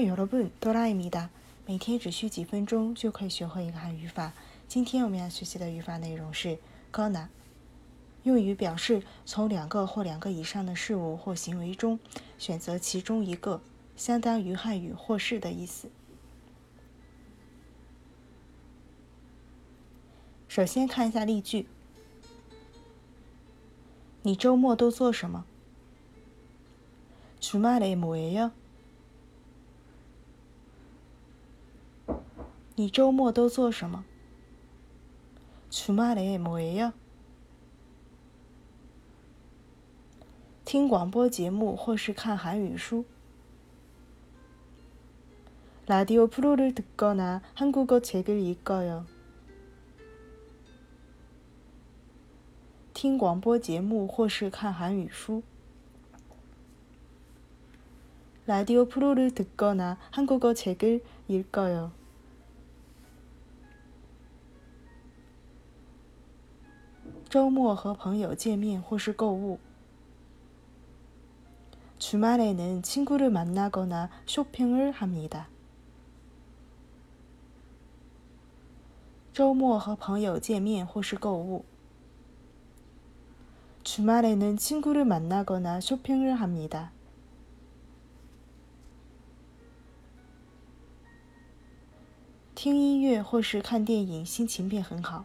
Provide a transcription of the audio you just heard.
소라입니다每天只需几分钟就可以学会一个汉语法。今天我们要学习的语法内容是 gonna，用于表示从两个或两个以上的事物或行为中选择其中一个，相当于汉语或是的意思。首先看一下例句：你周末都做什么？주말에뭐해 요？ 你周末都做什么？주말에뭐해 요？ 听广播节目或是看韩语书。라디오프로를듣거나한국어책을읽어 요。 听广播节目或是看韩语书。라디오프로를듣거나한국어책을읽어 요。 周末和朋友见面或是购物。주말에는친구를만나거나쇼핑을합니다周末和朋友见面或是购物。 주말에는 친구를 만나거나 쇼핑을 합니다. 听音乐或是看电影心情变很好.